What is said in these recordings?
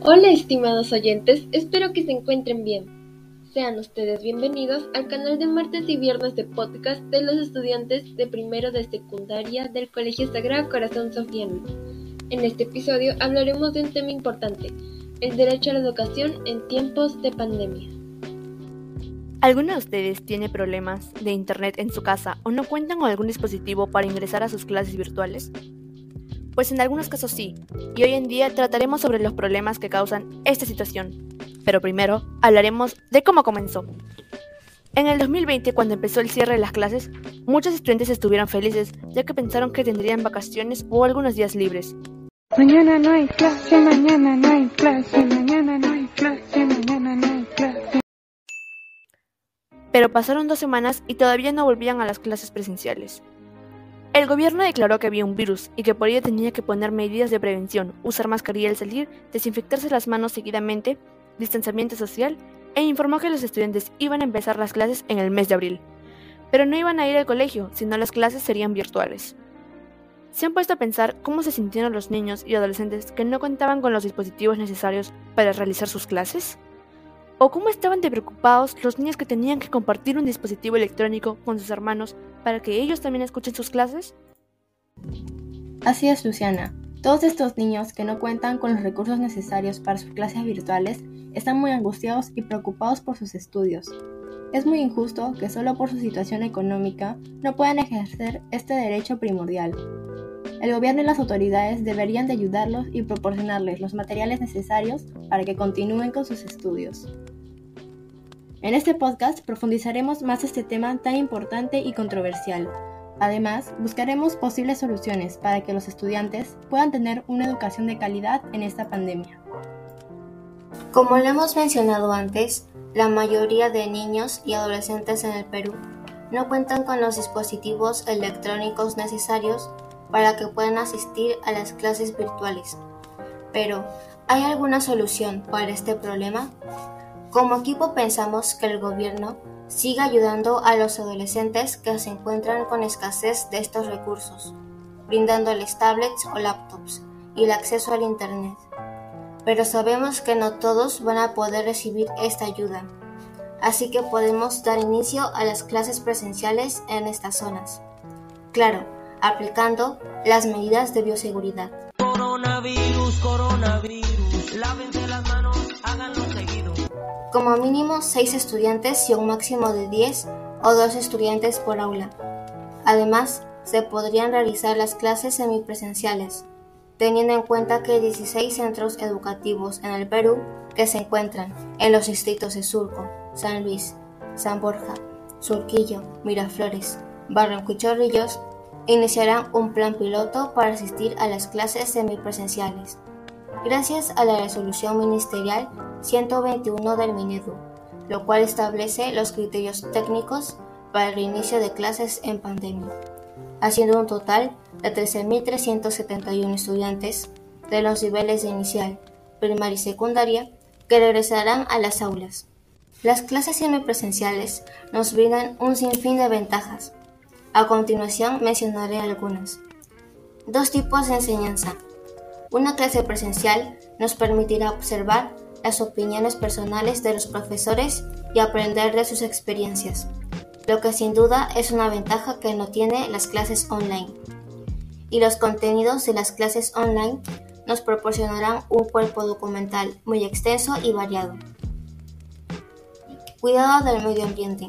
Hola estimados oyentes, espero que se encuentren bien. Sean ustedes bienvenidos al canal de martes y viernes de podcast de los estudiantes de primero de secundaria del Colegio Sagrado Corazón Sofiano. En este episodio hablaremos de un tema importante, el derecho a la educación en tiempos de pandemia. ¿Alguno de ustedes tiene problemas de internet en su casa o no cuentan con algún dispositivo para ingresar a sus clases virtuales? Pues en algunos casos sí, y hoy en día trataremos sobre los problemas que causan esta situación. Pero primero hablaremos de cómo comenzó. En el 2020, cuando empezó el cierre de las clases, muchos estudiantes estuvieron felices ya que pensaron que tendrían vacaciones o algunos días libres. Mañana no hay clase, mañana no hay clase, mañana no hay clase, mañana no hay clase. Pero pasaron dos semanas y todavía no volvían a las clases presenciales. El gobierno declaró que había un virus y que por ello tenía que poner medidas de prevención, usar mascarilla al salir, desinfectarse las manos seguidamente, distanciamiento social e informó que los estudiantes iban a empezar las clases en el mes de abril. Pero no iban a ir al colegio, sino las clases serían virtuales. ¿Se han puesto a pensar cómo se sintieron los niños y adolescentes que no contaban con los dispositivos necesarios para realizar sus clases? ¿O cómo estaban de preocupados los niños que tenían que compartir un dispositivo electrónico con sus hermanos para que ellos también escuchen sus clases? Así es, Luciana. Todos estos niños que no cuentan con los recursos necesarios para sus clases virtuales están muy angustiados y preocupados por sus estudios. Es muy injusto que solo por su situación económica no puedan ejercer este derecho primordial. El gobierno y las autoridades deberían de ayudarlos y proporcionarles los materiales necesarios para que continúen con sus estudios. En este podcast profundizaremos más este tema tan importante y controversial. Además, buscaremos posibles soluciones para que los estudiantes puedan tener una educación de calidad en esta pandemia. Como lo hemos mencionado antes, la mayoría de niños y adolescentes en el Perú no cuentan con los dispositivos electrónicos necesarios para que puedan asistir a las clases virtuales. Pero, ¿hay alguna solución para este problema? Como equipo pensamos que el gobierno siga ayudando a los adolescentes que se encuentran con escasez de estos recursos, brindándoles tablets o laptops y el acceso al Internet. Pero sabemos que no todos van a poder recibir esta ayuda, así que podemos dar inicio a las clases presenciales en estas zonas. Claro, aplicando las medidas de bioseguridad. Coronavirus, coronavirus, lávense las manos, háganlo seguido. Como mínimo 6 estudiantes y un máximo de 10 o 12 estudiantes por aula. Además, se podrían realizar las clases semipresenciales, teniendo en cuenta que hay 16 centros educativos en el Perú que se encuentran en los distritos de Surco, San Luis, San Borja, Surquillo, Miraflores, Barranco iniciarán un plan piloto para asistir a las clases semipresenciales, gracias a la resolución ministerial 121 del Minedu, lo cual establece los criterios técnicos para el reinicio de clases en pandemia, haciendo un total de 13.371 estudiantes de los niveles de inicial, primaria y secundaria que regresarán a las aulas. Las clases semipresenciales nos brindan un sinfín de ventajas, a continuación mencionaré algunas. Dos tipos de enseñanza. Una clase presencial nos permitirá observar las opiniones personales de los profesores y aprender de sus experiencias, lo que sin duda es una ventaja que no tiene las clases online. Y los contenidos de las clases online nos proporcionarán un cuerpo documental muy extenso y variado. Cuidado del medio ambiente.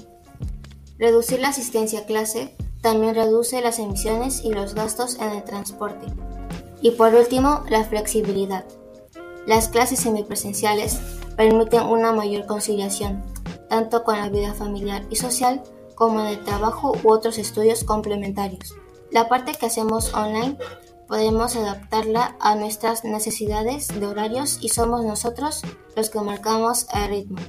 Reducir la asistencia a clase también reduce las emisiones y los gastos en el transporte. Y por último, la flexibilidad. Las clases semipresenciales permiten una mayor conciliación, tanto con la vida familiar y social como en trabajo u otros estudios complementarios. La parte que hacemos online podemos adaptarla a nuestras necesidades de horarios y somos nosotros los que marcamos el ritmo.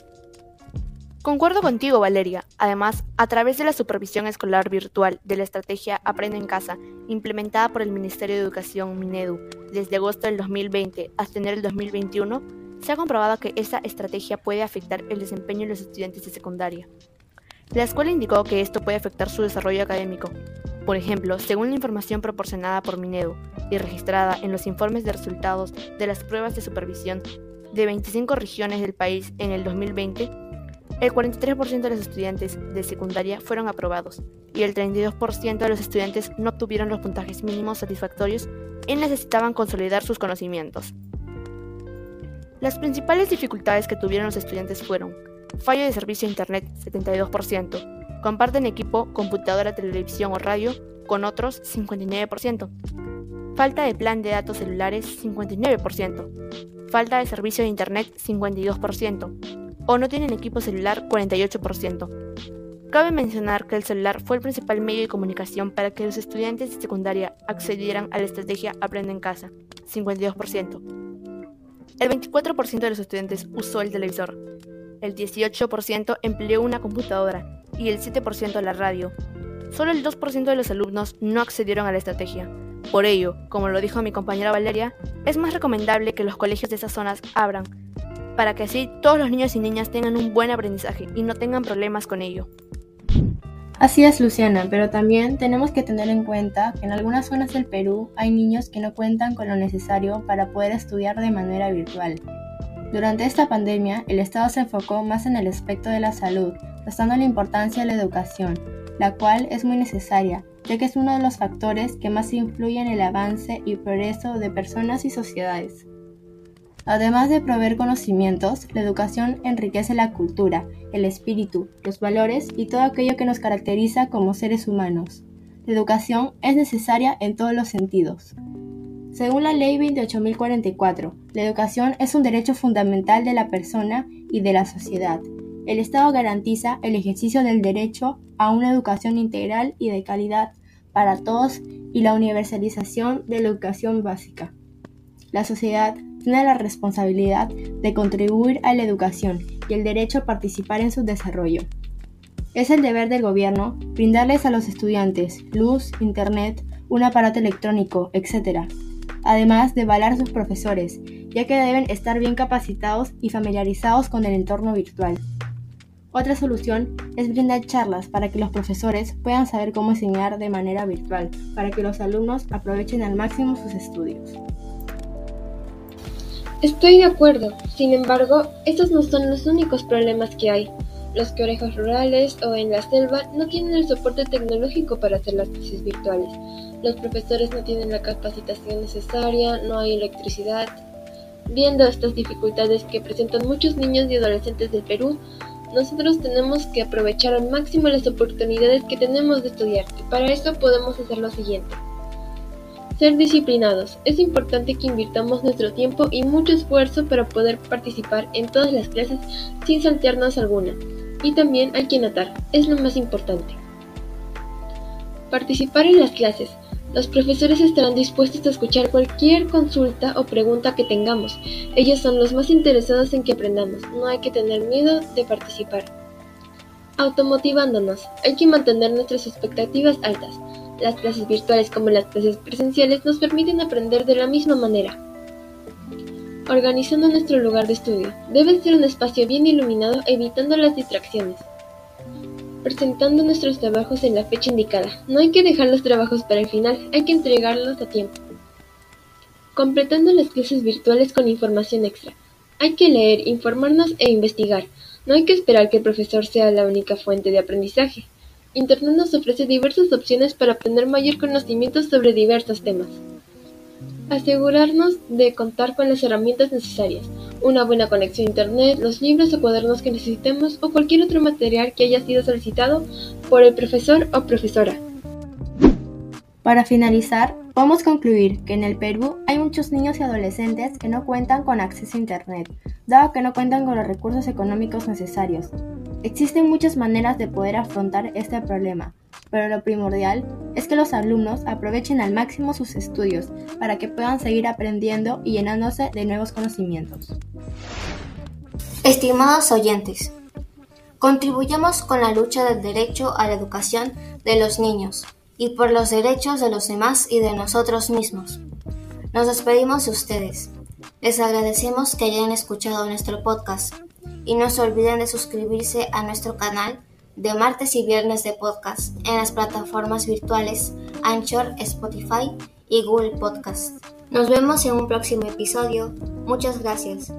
Concuerdo contigo, Valeria. Además, a través de la supervisión escolar virtual de la estrategia Aprende en Casa, implementada por el Ministerio de Educación Minedu desde agosto del 2020 hasta enero del 2021, se ha comprobado que esta estrategia puede afectar el desempeño de los estudiantes de secundaria. La escuela indicó que esto puede afectar su desarrollo académico. Por ejemplo, según la información proporcionada por Minedu y registrada en los informes de resultados de las pruebas de supervisión de 25 regiones del país en el 2020, el 43% de los estudiantes de secundaria fueron aprobados y el 32% de los estudiantes no obtuvieron los puntajes mínimos satisfactorios y necesitaban consolidar sus conocimientos. Las principales dificultades que tuvieron los estudiantes fueron fallo de servicio a Internet 72%, comparten equipo, computadora, televisión o radio con otros 59%, falta de plan de datos celulares 59%, falta de servicio de Internet 52% o no tienen equipo celular 48%. Cabe mencionar que el celular fue el principal medio de comunicación para que los estudiantes de secundaria accedieran a la estrategia Aprende en casa, 52%. El 24% de los estudiantes usó el televisor, el 18% empleó una computadora y el 7% la radio. Solo el 2% de los alumnos no accedieron a la estrategia. Por ello, como lo dijo mi compañera Valeria, es más recomendable que los colegios de esas zonas abran, para que así todos los niños y niñas tengan un buen aprendizaje y no tengan problemas con ello. Así es, Luciana, pero también tenemos que tener en cuenta que en algunas zonas del Perú hay niños que no cuentan con lo necesario para poder estudiar de manera virtual. Durante esta pandemia, el Estado se enfocó más en el aspecto de la salud, restando la importancia a la educación, la cual es muy necesaria, ya que es uno de los factores que más influyen en el avance y progreso de personas y sociedades. Además de proveer conocimientos, la educación enriquece la cultura, el espíritu, los valores y todo aquello que nos caracteriza como seres humanos. La educación es necesaria en todos los sentidos. Según la Ley 28.044, la educación es un derecho fundamental de la persona y de la sociedad. El Estado garantiza el ejercicio del derecho a una educación integral y de calidad para todos y la universalización de la educación básica. La sociedad tiene la responsabilidad de contribuir a la educación y el derecho a participar en su desarrollo. Es el deber del gobierno brindarles a los estudiantes luz, internet, un aparato electrónico, etc. Además de valar sus profesores, ya que deben estar bien capacitados y familiarizados con el entorno virtual. Otra solución es brindar charlas para que los profesores puedan saber cómo enseñar de manera virtual, para que los alumnos aprovechen al máximo sus estudios. Estoy de acuerdo, sin embargo, estos no son los únicos problemas que hay. Los colegios rurales o en la selva no tienen el soporte tecnológico para hacer las clases virtuales. Los profesores no tienen la capacitación necesaria, no hay electricidad. Viendo estas dificultades que presentan muchos niños y adolescentes del Perú, nosotros tenemos que aprovechar al máximo las oportunidades que tenemos de estudiar y para eso podemos hacer lo siguiente. Ser disciplinados. Es importante que invirtamos nuestro tiempo y mucho esfuerzo para poder participar en todas las clases sin saltearnos alguna. Y también hay que notar, es lo más importante. Participar en las clases. Los profesores estarán dispuestos a escuchar cualquier consulta o pregunta que tengamos. Ellos son los más interesados en que aprendamos. No hay que tener miedo de participar. Automotivándonos. Hay que mantener nuestras expectativas altas. Las clases virtuales como las clases presenciales nos permiten aprender de la misma manera. Organizando nuestro lugar de estudio. Debe ser un espacio bien iluminado evitando las distracciones. Presentando nuestros trabajos en la fecha indicada. No hay que dejar los trabajos para el final, hay que entregarlos a tiempo. Completando las clases virtuales con información extra. Hay que leer, informarnos e investigar. No hay que esperar que el profesor sea la única fuente de aprendizaje. Internet nos ofrece diversas opciones para obtener mayor conocimiento sobre diversos temas. Asegurarnos de contar con las herramientas necesarias, una buena conexión a Internet, los libros o cuadernos que necesitemos o cualquier otro material que haya sido solicitado por el profesor o profesora. Para finalizar, podemos concluir que en el Perú hay muchos niños y adolescentes que no cuentan con acceso a Internet, dado que no cuentan con los recursos económicos necesarios. Existen muchas maneras de poder afrontar este problema, pero lo primordial es que los alumnos aprovechen al máximo sus estudios para que puedan seguir aprendiendo y llenándose de nuevos conocimientos. Estimados oyentes, contribuyamos con la lucha del derecho a la educación de los niños y por los derechos de los demás y de nosotros mismos. Nos despedimos de ustedes. Les agradecemos que hayan escuchado nuestro podcast y no se olviden de suscribirse a nuestro canal de martes y viernes de podcast en las plataformas virtuales Anchor, Spotify y Google Podcast. Nos vemos en un próximo episodio. Muchas gracias.